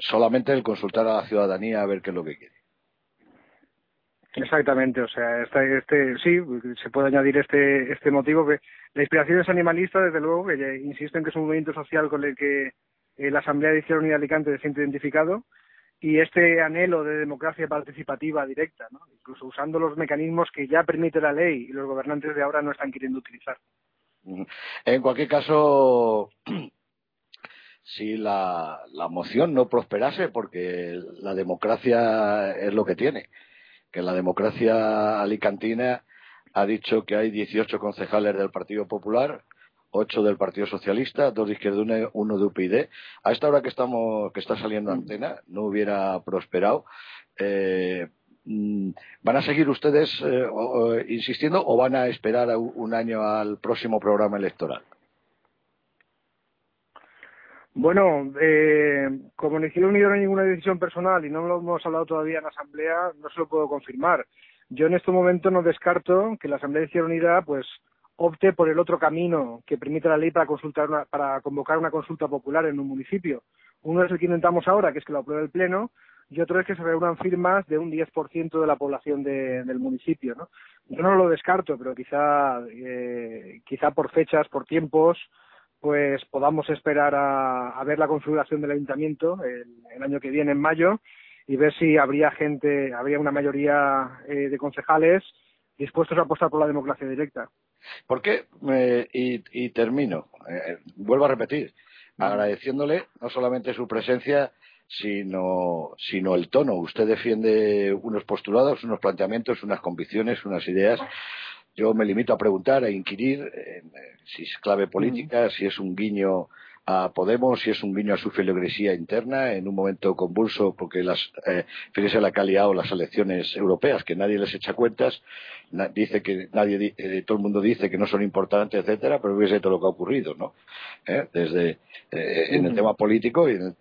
solamente el consultar a la ciudadanía a ver qué es lo que quiere. Exactamente, o sea, este, este, sí, se puede añadir este, este motivo que la inspiración es animalista, desde luego, que insisto en que es un movimiento social con el que eh, la Asamblea de Izquierda Unida de Alicante se siente identificado y este anhelo de democracia participativa directa, ¿no? incluso usando los mecanismos que ya permite la ley y los gobernantes de ahora no están queriendo utilizar. En cualquier caso, si la, la moción no prosperase, porque la democracia es lo que tiene, que la democracia alicantina ha dicho que hay 18 concejales del Partido Popular, 8 del Partido Socialista, 2 de Izquierda uno de UPyD. A esta hora que estamos que está saliendo antena no hubiera prosperado. Eh, mm, ¿Van a seguir ustedes eh, insistiendo o van a esperar un año al próximo programa electoral? Bueno, eh, como ni Izquierda Unida no hay ninguna decisión personal y no lo hemos hablado todavía en la Asamblea, no se lo puedo confirmar. Yo en este momento no descarto que la Asamblea de Izquierda Unida pues opte por el otro camino que permite la ley para consultar para convocar una consulta popular en un municipio. Uno es el que intentamos ahora, que es que lo apruebe el Pleno, y otro es que se reúnan firmas de un 10% de la población del municipio. ¿no? Yo no lo descarto, pero quizá, eh, quizá por fechas, por tiempos, pues podamos esperar a, ver la configuración del ayuntamiento el, año que viene, en mayo, y ver si habría gente, habría una mayoría eh, de concejales dispuestos a apostar por la democracia directa. ¿Por qué? Eh, y, termino. Eh, vuelvo a repetir, agradeciéndole no solamente su presencia, sino, sino el tono. Usted defiende unos postulados, unos planteamientos, unas convicciones, unas ideas yo me limito a preguntar, a inquirir eh, si es clave política, si es un guiño a Podemos, si es un guiño a su filigresía interna en un momento convulso, porque las, eh, fíjese la calidad o las elecciones europeas, que nadie les echa cuentas, dice que nadie, eh, todo el mundo dice que no son importantes, etcétera, pero fíjese todo lo que ha ocurrido, ¿no? ¿Eh? Desde en el tema político y en el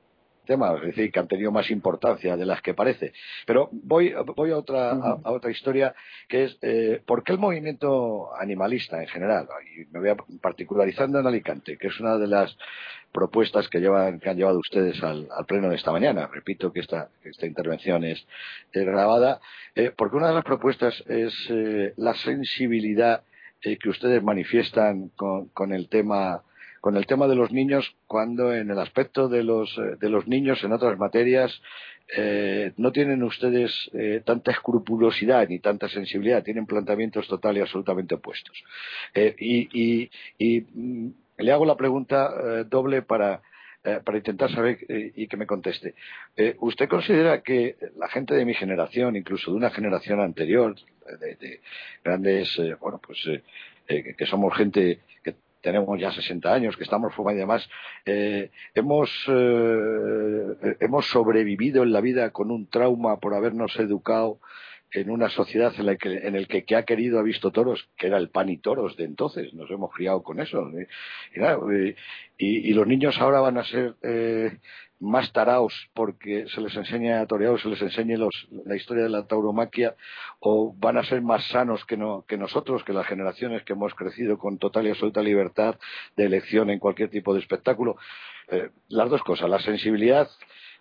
temas, es decir, que han tenido más importancia de las que parece. Pero voy, voy a, otra, a, otra historia, que es eh, por qué el movimiento animalista en general, y me voy a, particularizando en Alicante, que es una de las propuestas que, llevan, que han llevado ustedes al, pleno de esta mañana. Repito que esta, esta intervención es, grabada, eh, porque una de las propuestas es eh, la sensibilidad eh, que ustedes manifiestan con, con el tema con el tema de los niños cuando en el aspecto de los, eh, de los niños en otras materias eh, no tienen ustedes eh, tanta escrupulosidad ni tanta sensibilidad, tienen planteamientos total y absolutamente opuestos. y, mm, le hago la pregunta doble para, para intentar saber y que me conteste. ¿Usted considera que la gente de mi generación, incluso de una generación anterior, de, grandes, bueno, pues que somos gente que tenemos ya 60 años, que estamos fumados y demás, eh, hemos, eh, hemos sobrevivido en la vida con un trauma por habernos educado en una sociedad en la que, en el que, que ha querido ha visto toros, que era el pan y toros de entonces, nos hemos criado con eso. Y, y, los niños ahora van a ser eh, más taraos porque se les enseña a torear se les enseñe la historia de la tauromaquia o van a ser más sanos que, que nosotros, que las generaciones que hemos crecido con total y absoluta libertad de elección en cualquier tipo de espectáculo. Eh, las dos cosas, la sensibilidad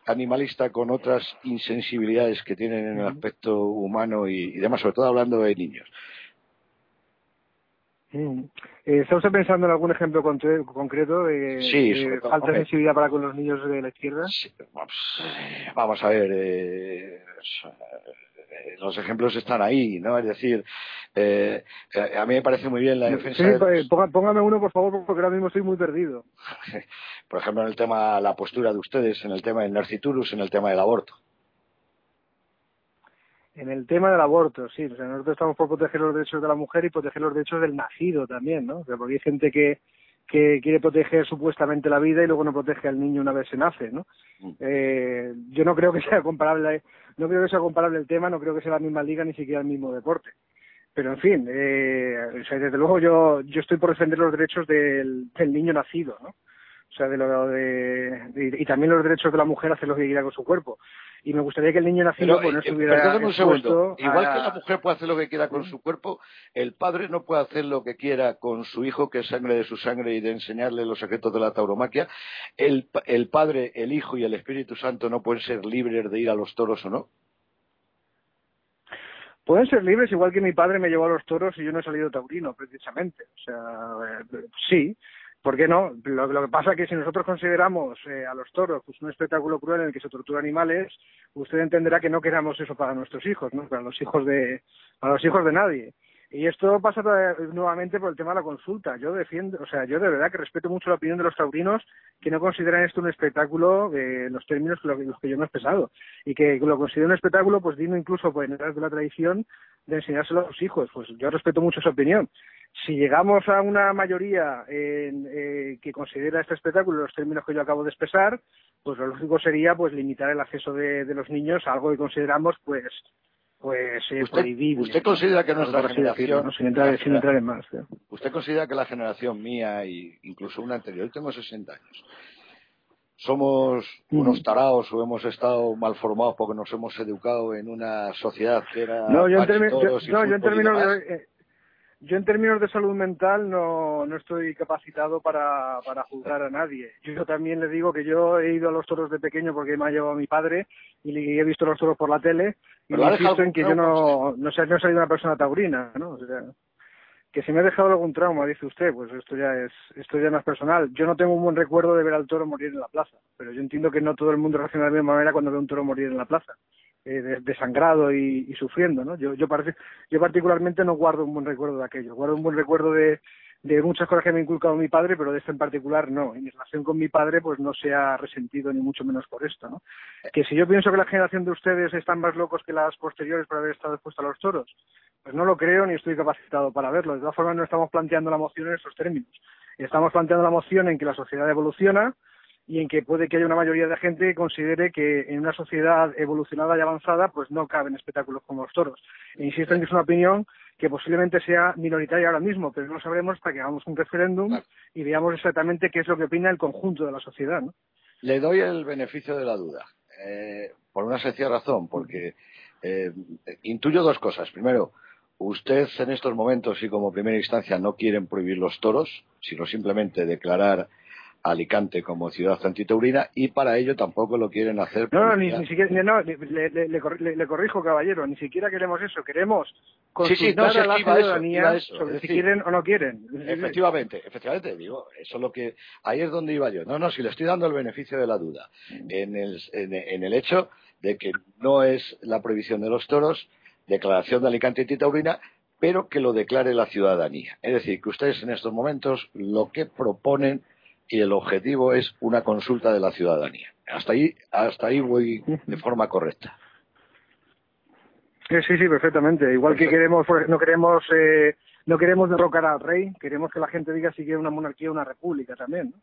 animalista con otras insensibilidades que tienen en el aspecto humano y, y demás, sobre todo hablando de niños. Mm. Eh, ¿Está usted pensando en algún ejemplo concreto de, falta de sensibilidad para con los niños de la izquierda? vamos, a ver, eh, eh, los ejemplos están ahí, ¿no? Es decir, a mí me parece muy bien la defensa. Sí, póngame uno, por favor, porque ahora mismo estoy muy perdido. por ejemplo, en el tema, la postura de ustedes, en el tema del narciturus, en el tema del aborto. En el tema del aborto, sí, o sea, nosotros estamos por proteger los derechos de la mujer y proteger los derechos del nacido también, ¿no? porque hay gente que, que quiere proteger supuestamente la vida y luego no protege al niño una vez se nace, ¿no? Mm. Eh, yo no creo que sea comparable, no creo que sea comparable el tema, no creo que sea la misma liga ni siquiera el mismo deporte. Pero en fin, eh, o sea, desde luego yo, yo estoy por defender los derechos del, del niño nacido, ¿no? O sea, de lo de, y, también los derechos de la mujer a hacer lo que quiera con su cuerpo. Y me gustaría que el niño nacido pues, no eh, estuviera un segundo. Igual que la mujer puede hacer lo que quiera con su cuerpo, el padre no puede hacer lo que quiera con su hijo, que es sangre de su sangre, y de enseñarle los secretos de la tauromaquia. El, el padre, el hijo y el Espíritu Santo no pueden ser libres de ir a los toros o no. Pueden ser libres, igual que mi padre me llevó a los toros y yo no he salido taurino, precisamente. O sea, eh, sí, ¿Por qué no? Lo, que pasa es que si nosotros consideramos eh, a los toros pues, un espectáculo cruel en el que se torturan animales, usted entenderá que no queramos eso para nuestros hijos, ¿no? Para los hijos de, para los hijos de nadie. Y esto pasa nuevamente por el tema de la consulta. Yo defiendo, o sea, yo de verdad que respeto mucho la opinión de los taurinos que no consideran esto un espectáculo en los términos los que yo me he expresado. Y que lo considero un espectáculo, pues digno incluso pues, de la tradición de enseñárselo a los hijos. Pues yo respeto mucho esa opinión. Si llegamos a una mayoría eh, que considera este espectáculo en los términos que yo acabo de expresar, pues lo lógico sería pues limitar el acceso de, de los niños a algo que consideramos pues pues eh, ¿Usted, ¿Usted considera que nuestra generación... sin, entrar, sin entrar en más. ¿Usted considera que la generación mía e incluso una anterior, yo tengo 60 años, somos unos tarados o hemos estado mal formados porque nos hemos educado en una sociedad que era... No, yo en, términos de, yo en términos de salud mental no, no estoy capacitado para, para juzgar a nadie. Yo también le digo que yo he ido a los toros de pequeño porque me ha llevado mi padre y he visto los toros por la tele y me insisto en que yo no, no, sé, no he salido una persona taurina, ¿no? O sea, que si me ha dejado algún trauma, dice usted, pues esto ya es esto ya no es personal. Yo no tengo un buen recuerdo de ver al toro morir en la plaza, pero yo entiendo que no todo el mundo reacciona de la misma manera cuando ve un toro morir en la plaza. Eh, desangrado y, sufriendo, ¿no? Yo, yo, parece, yo particularmente no guardo un buen recuerdo de aquello, guardo un buen recuerdo de, de muchas cosas que me ha inculcado mi padre, pero de esto en particular no. En mi relación con mi padre, pues no se ha resentido ni mucho menos por esto, ¿no? Que si yo pienso que la generación de ustedes están más locos que las posteriores por haber estado expuestos a los toros, pues no lo creo ni estoy capacitado para verlo. De todas formas, no estamos planteando la moción en esos términos. Estamos planteando la moción en que la sociedad evoluciona, y en que puede que haya una mayoría de gente que considere que en una sociedad evolucionada y avanzada pues no caben espectáculos como los toros. E insisto en que es una opinión que posiblemente sea minoritaria ahora mismo, pero no sabremos hasta que hagamos un referéndum y veamos exactamente qué es lo que opina el conjunto de la sociedad. ¿no? Le doy el beneficio de la duda, eh, por una sencilla razón, porque eh, intuyo dos cosas. Primero, usted en estos momentos y como primera instancia no quieren prohibir los toros, sino simplemente declarar Alicante como ciudad antitaurina y para ello tampoco lo quieren hacer. No, no, ni, siquiera, no, le, corrijo, caballero, ni siquiera queremos eso, queremos consultar sí, sí, no, a la ciudadanía sobre si quieren o no quieren. Efectivamente, efectivamente, digo, eso es lo que, ahí es donde iba yo. No, no, si le estoy dando el beneficio de la duda, en el, en, el hecho de que no es la prohibición de los toros, declaración de Alicante antitaurina, pero que lo declare la ciudadanía. Es decir, que ustedes en estos momentos lo que proponen y el objetivo es una consulta de la ciudadanía. Hasta ahí, hasta ahí voy de forma correcta. Sí, sí, perfectamente. Igual que queremos, no queremos, eh, no queremos derrocar al rey, queremos que la gente diga si quiere una monarquía o una república también.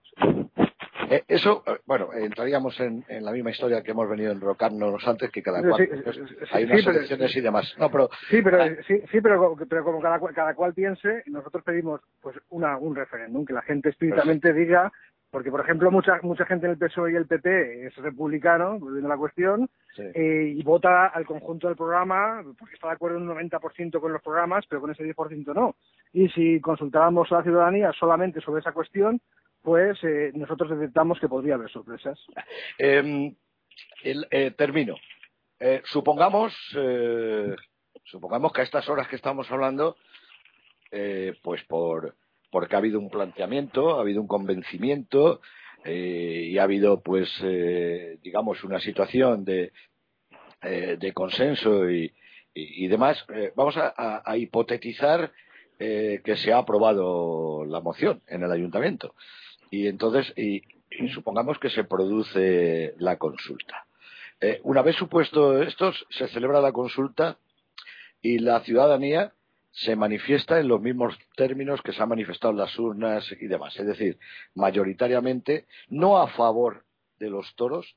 Eh, eso, eh, bueno, entraríamos en, la misma historia que hemos venido a enrocarnos antes, que cada cual. Pues, hay unas elecciones y demás. No, pero, sí, pero, sí, sí, pero, pero como cada, cada cual piense, nosotros pedimos pues una, un referéndum, que la gente explícitamente diga porque, por ejemplo, mucha mucha gente en el PSOE y el PP es republicano, volviendo a la cuestión, eh, y vota al conjunto del programa porque está de acuerdo en un 90% con los programas, pero con ese 10% no. Y si consultábamos a la ciudadanía solamente sobre esa cuestión, pues eh, nosotros detectamos que podría haber sorpresas. Em, eh, termino. supongamos, supongamos que a estas horas que estamos hablando, pues por porque ha habido un planteamiento, ha habido un convencimiento eh, y ha habido, pues, eh, digamos, una situación de, eh, de consenso y, demás. vamos a, hipotetizar que se ha aprobado la moción en el ayuntamiento y entonces y, supongamos que se produce la consulta. una vez supuesto esto, se celebra la consulta y la ciudadanía se manifiesta en los mismos términos que se han manifestado en las urnas y demás. Es decir, mayoritariamente no a favor de los toros,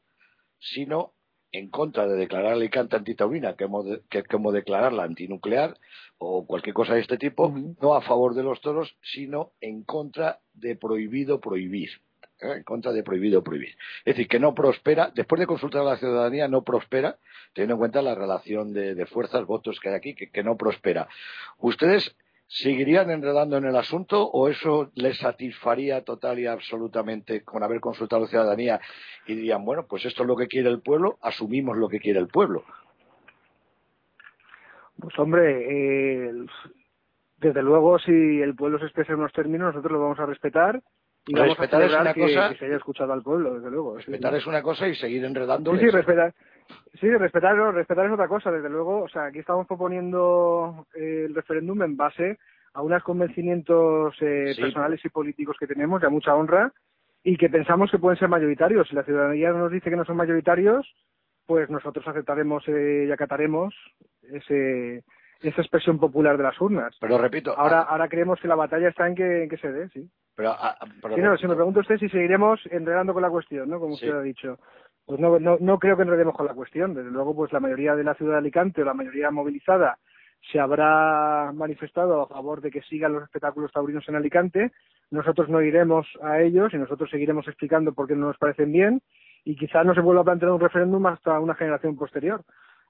sino en contra de declarar Alicante antitaurina, que como, que como declararla antinuclear o cualquier cosa de este tipo, no a favor de los toros, sino en contra de prohibido prohibir. ¿eh? en contra de prohibido prohibir. Es decir, que no prospera, después de consultar a la ciudadanía, no prospera, teniendo en cuenta la relación de, fuerzas, votos que hay aquí, que, no prospera. ¿Ustedes seguirían enredando en el asunto o eso les satisfaría total y absolutamente con haber consultado a la ciudadanía y dirían, bueno, pues esto es lo que quiere el pueblo, asumimos lo que quiere el pueblo? Pues hombre, eh, desde luego si el pueblo se expresa en unos términos, nosotros lo vamos a respetar y vamos a es una cosa, que se haya escuchado al pueblo, desde luego. Respetar es una cosa y seguir enredando. Sí, sí, respetar. Sí, respetar, respetar es otra cosa, desde luego. O sea, aquí estamos proponiendo eh, el referéndum en base a unos convencimientos eh, personales y políticos que tenemos, de mucha honra, y que pensamos que pueden ser mayoritarios. Si la ciudadanía nos dice que no son mayoritarios, pues nosotros aceptaremos eh, y acataremos ese, esa expresión popular de las urnas. Pero repito. Ahora, ah, ahora creemos que la batalla está en que, en que se dé, sí. Pero, ah, si me pregunta usted si seguiremos enredando con la cuestión, ¿no? Como usted ha dicho. Pues no, no, no creo que enredemos con la cuestión. Desde luego, pues la mayoría de la ciudad de Alicante o la mayoría movilizada se habrá manifestado a favor de que sigan los espectáculos taurinos en Alicante. Nosotros no iremos a ellos y nosotros seguiremos explicando por qué no nos parecen bien y quizás no se vuelva a plantear un referéndum hasta una generación posterior.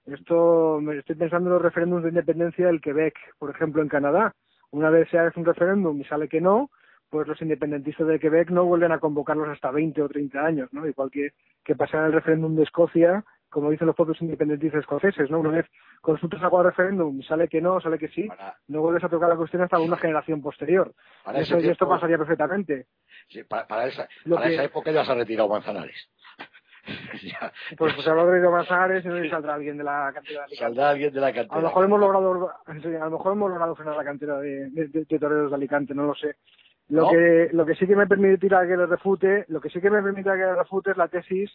Esto me estoy pensando en los referéndums de independencia del Quebec, por ejemplo, en Canadá. Una vez se hace un referéndum y sale que no, pues los independentistas de Quebec no vuelven a convocarlos hasta 20 o 30 años, ¿no? Igual que, que pasará el referéndum de Escocia, como dicen los propios independentistas escoceses, ¿no? Una vez consultas a el referéndum y sale que no, sale que sí, no vuelves a tocar la cuestión hasta una generación posterior. Eso, y esto pasaría perfectamente. Sí, para, esa, esa época ya se ha retirado Manzanares. pues, pues habrá traído Manzanares y no saldrá alguien de la cantera de Alicante. Saldrá alguien de la cantera. A lo mejor hemos logrado, a lo mejor hemos logrado frenar la cantera de, de, toreros de Alicante, no lo sé. Lo que lo que sí que me permitirá que le refute, lo que sí que me permitirá que le refute es la tesis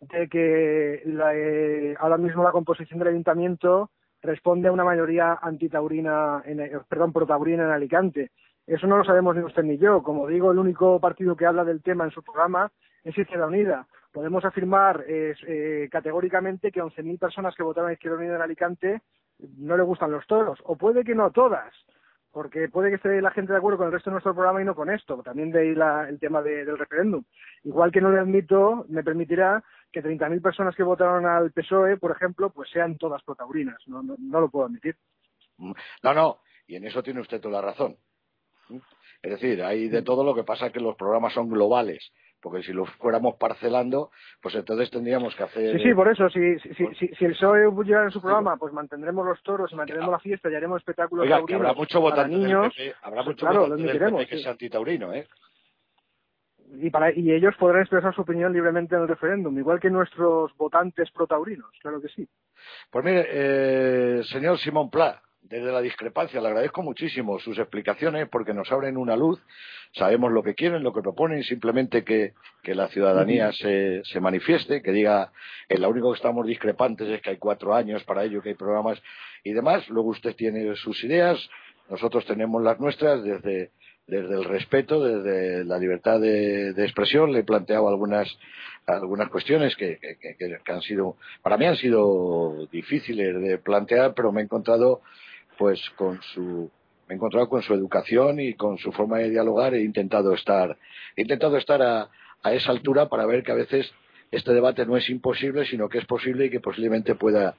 de que eh, ahora mismo la composición del ayuntamiento responde a una mayoría antitaurina, en, eh, perdón, protaurina en Alicante. Eso no lo sabemos ni usted ni yo. Como digo, el único partido que habla del tema en su programa es Izquierda Unida podemos afirmar eh, categóricamente que a 11.000 personas que votaron a Izquierda Unida en Alicante no le gustan los toros, o puede que no todas, porque puede que esté la gente de acuerdo con el resto de nuestro programa y no con esto, también de ahí el tema del referéndum. Igual que no le admito, me permitirá que 30.000 personas que votaron al PSOE, por ejemplo, pues sean todas protaurinas, no, no lo puedo admitir. No, no, y en eso tiene usted toda la razón. Es decir, hay de todo lo que pasa que los programas son globales porque si lo fuéramos parcelando, pues entonces tendríamos que hacer... Sí, sí, por eso, si, si, si, si el PSOE llegara en su programa, pues mantendremos los toros y mantendremos la fiesta y haremos espectáculos Oiga, que habrá mucho votante niños, habrá pues mucho claro, votante que es antitaurino, ¿eh? Y, para, y ellos podrán expresar su opinión libremente en el referéndum, igual que nuestros votantes protaurinos, claro que sí. Pues mire, eh, señor Simón Pla, desde la discrepancia. Le agradezco muchísimo sus explicaciones porque nos abren una luz. Sabemos lo que quieren, lo que proponen, simplemente que, la ciudadanía se, se, manifieste, que diga, eh, lo único que estamos discrepantes es que hay cuatro años para ello, que hay programas y demás. Luego usted tiene sus ideas, nosotros tenemos las nuestras desde, desde el respeto, desde la libertad de, expresión. Le he planteado algunas, algunas cuestiones que, que, que, han sido, para mí han sido difíciles de plantear, pero me he encontrado pues con su me he encontrado con su educación y con su forma de dialogar he intentado estar he intentado estar a, a esa altura para ver que a veces este debate no es imposible sino que es posible y que posiblemente pueda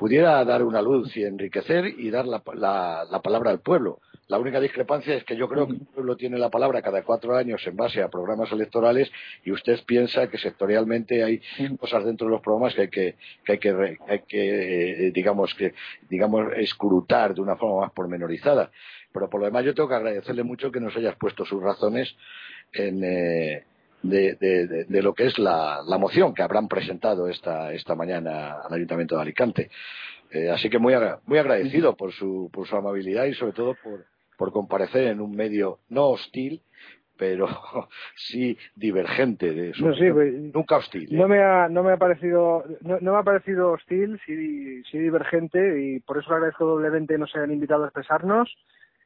pudiera dar una luz y enriquecer y dar la, la, palabra al pueblo. La única discrepancia es que yo creo que el pueblo tiene la palabra cada cuatro años en base a programas electorales y usted piensa que sectorialmente hay cosas dentro de los programas que hay que, que, hay que, hay que eh, digamos, que, digamos, escrutar de una forma más pormenorizada. Pero por lo demás yo tengo que agradecerle mucho que nos hayas puesto sus razones en, eh, de, de, lo que es la, la, moción que habrán presentado esta, esta mañana al Ayuntamiento de Alicante. Eh, así que muy, muy agradecido por su, por su amabilidad y sobre todo por, por comparecer en un medio no hostil, pero sí divergente de su pues, nunca hostil. ¿eh? No me ha no me ha parecido no, me ha parecido hostil, sí, sí divergente y por eso agradezco doblemente que nos hayan invitado a expresarnos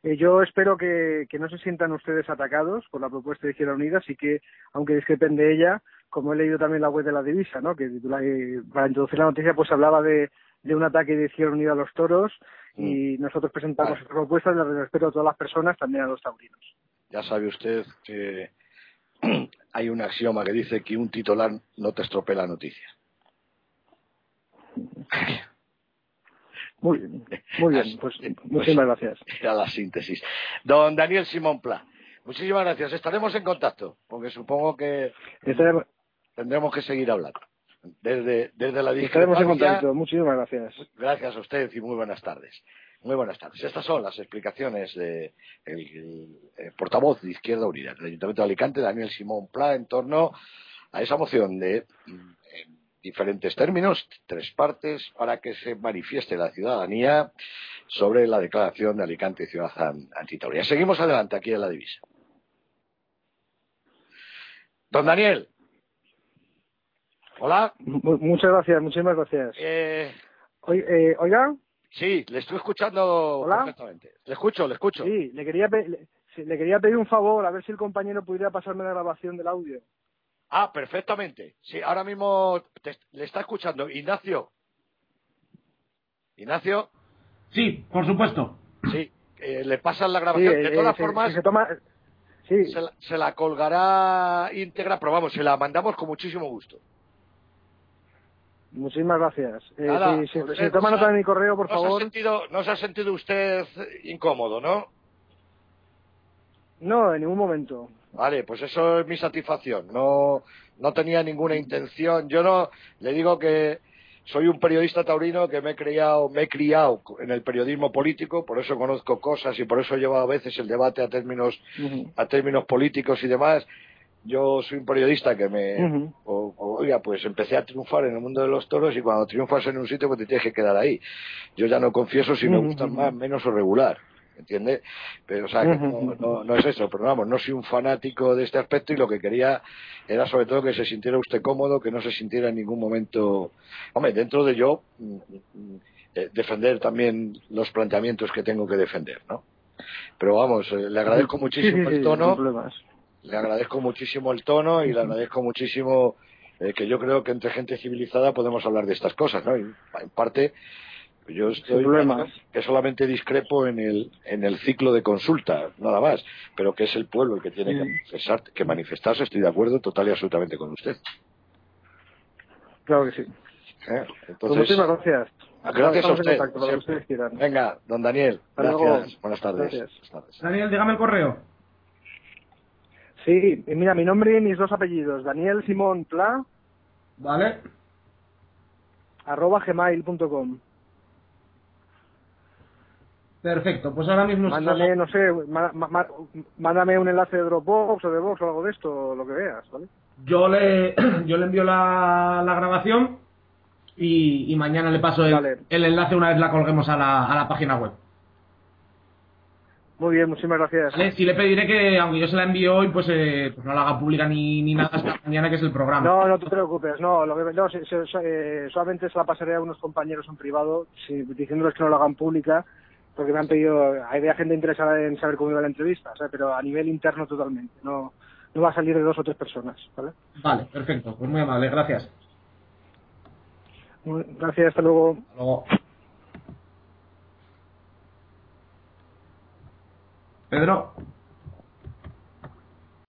eh, yo espero que, no se sientan ustedes atacados por la propuesta de Izquierda Unida, así que, aunque discrepen de ella, como he leído también la web de la divisa, ¿no? que eh, para introducir la noticia pues hablaba de, un ataque de Izquierda Unida a los toros y mm. nosotros presentamos esta propuesta de respeto a todas las personas, también a los taurinos. Ya sabe usted que hay un axioma que dice que un titular no te estropea la noticia. Muy bien, muy bien, pues, pues muchísimas gracias. Era la síntesis. Don Daniel Simón Pla, muchísimas gracias. Estaremos en contacto, porque supongo que tendremos que seguir hablando. Desde, desde la Estaremos en contacto, muchísimas gracias. Gracias a usted y muy buenas tardes. Muy buenas tardes. Estas son las explicaciones del de portavoz de Izquierda Unida del Ayuntamiento de Alicante, Daniel Simón Pla, en torno a esa moción de diferentes términos, tres partes, para que se manifieste la ciudadanía sobre la declaración de Alicante ciudad antitoria. Seguimos adelante aquí en la divisa. Don Daniel. Hola. muchas gracias, muchísimas gracias. Eh, eh, oiga. Sí, le estoy escuchando perfectamente. Le escucho, le escucho. Sí, le quería, le quería pedir un favor, a ver si el compañero pudiera pasarme la grabación del audio. Ah, perfectamente. Sí, ahora mismo le está escuchando. Ignacio. Ignacio. Sí, por supuesto. Sí, eh, le pasan la grabación. de todas eh, formas, se, toma... sí. se, la, colgará íntegra, pero vamos, se la mandamos con muchísimo gusto. Muchísimas gracias. Eh, si, toma nota de mi correo, por favor. sentido, ¿No se ha sentido usted incómodo, no? No, en ningún momento. Vale, pues eso es mi satisfacción. No, no tenía ninguna intención. Yo no le digo que soy un periodista taurino que me he criado, me he criado en el periodismo político, por eso conozco cosas y por eso llevo a veces el debate a términos, a términos políticos y demás. Yo soy un periodista que me, oiga, pues empecé a triunfar en el mundo de los toros y cuando triunfas en un sitio pues te tienes que quedar ahí. Yo ya no confieso si me gustan más, menos o regular. ¿Entiendes? Pero, o sea, que no, no, es eso, pero vamos, no soy un fanático de este aspecto y lo que quería era sobre todo que se sintiera usted cómodo, que no se sintiera en ningún momento, hombre, dentro de yo, mm, mm, eh, defender también los planteamientos que tengo que defender, ¿no? Pero vamos, eh, le agradezco muchísimo el tono, le agradezco muchísimo el tono y le agradezco muchísimo eh, que yo creo que entre gente civilizada podemos hablar de estas cosas, ¿no? en parte yo estoy que solamente discrepo en el, en el ciclo de consulta, nada más, pero que es el pueblo el que tiene que, que manifestarse, estoy de acuerdo total y absolutamente con usted. Claro que sí. ¿Eh? Pues muchísimas gracias. Gracias a usted. Venga, don Daniel. Gracias. Buenas tardes. Daniel, dígame el correo. Sí, mira, mi nombre y mis dos apellidos. Daniel Simón Pla. Vale. Arroba gmail.com. Perfecto, pues ahora mismo... Mándame, no sé, mándame un enlace de Dropbox o de Vox o algo de esto, lo que veas, ¿vale? Yo le, yo le envío la, la grabación y, mañana le paso el, el, enlace una vez la colguemos a la, a la página web. Muy bien, muchísimas gracias. Vale, sí le pediré que, aunque yo se la envío hoy, pues, eh, pues no la haga pública ni, ni nada hasta mañana, que es el programa. No, no te preocupes, no, lo que, no eh, solamente se la pasaré a unos compañeros en privado, diciéndoles que no la hagan pública, porque me han pedido, había gente interesada en saber cómo iba la entrevista, pero a nivel interno totalmente, no, no va a salir de dos o tres personas, ¿vale? Vale, perfecto, pues muy amable, gracias. Gracias, hasta luego. Hasta luego. Pedro.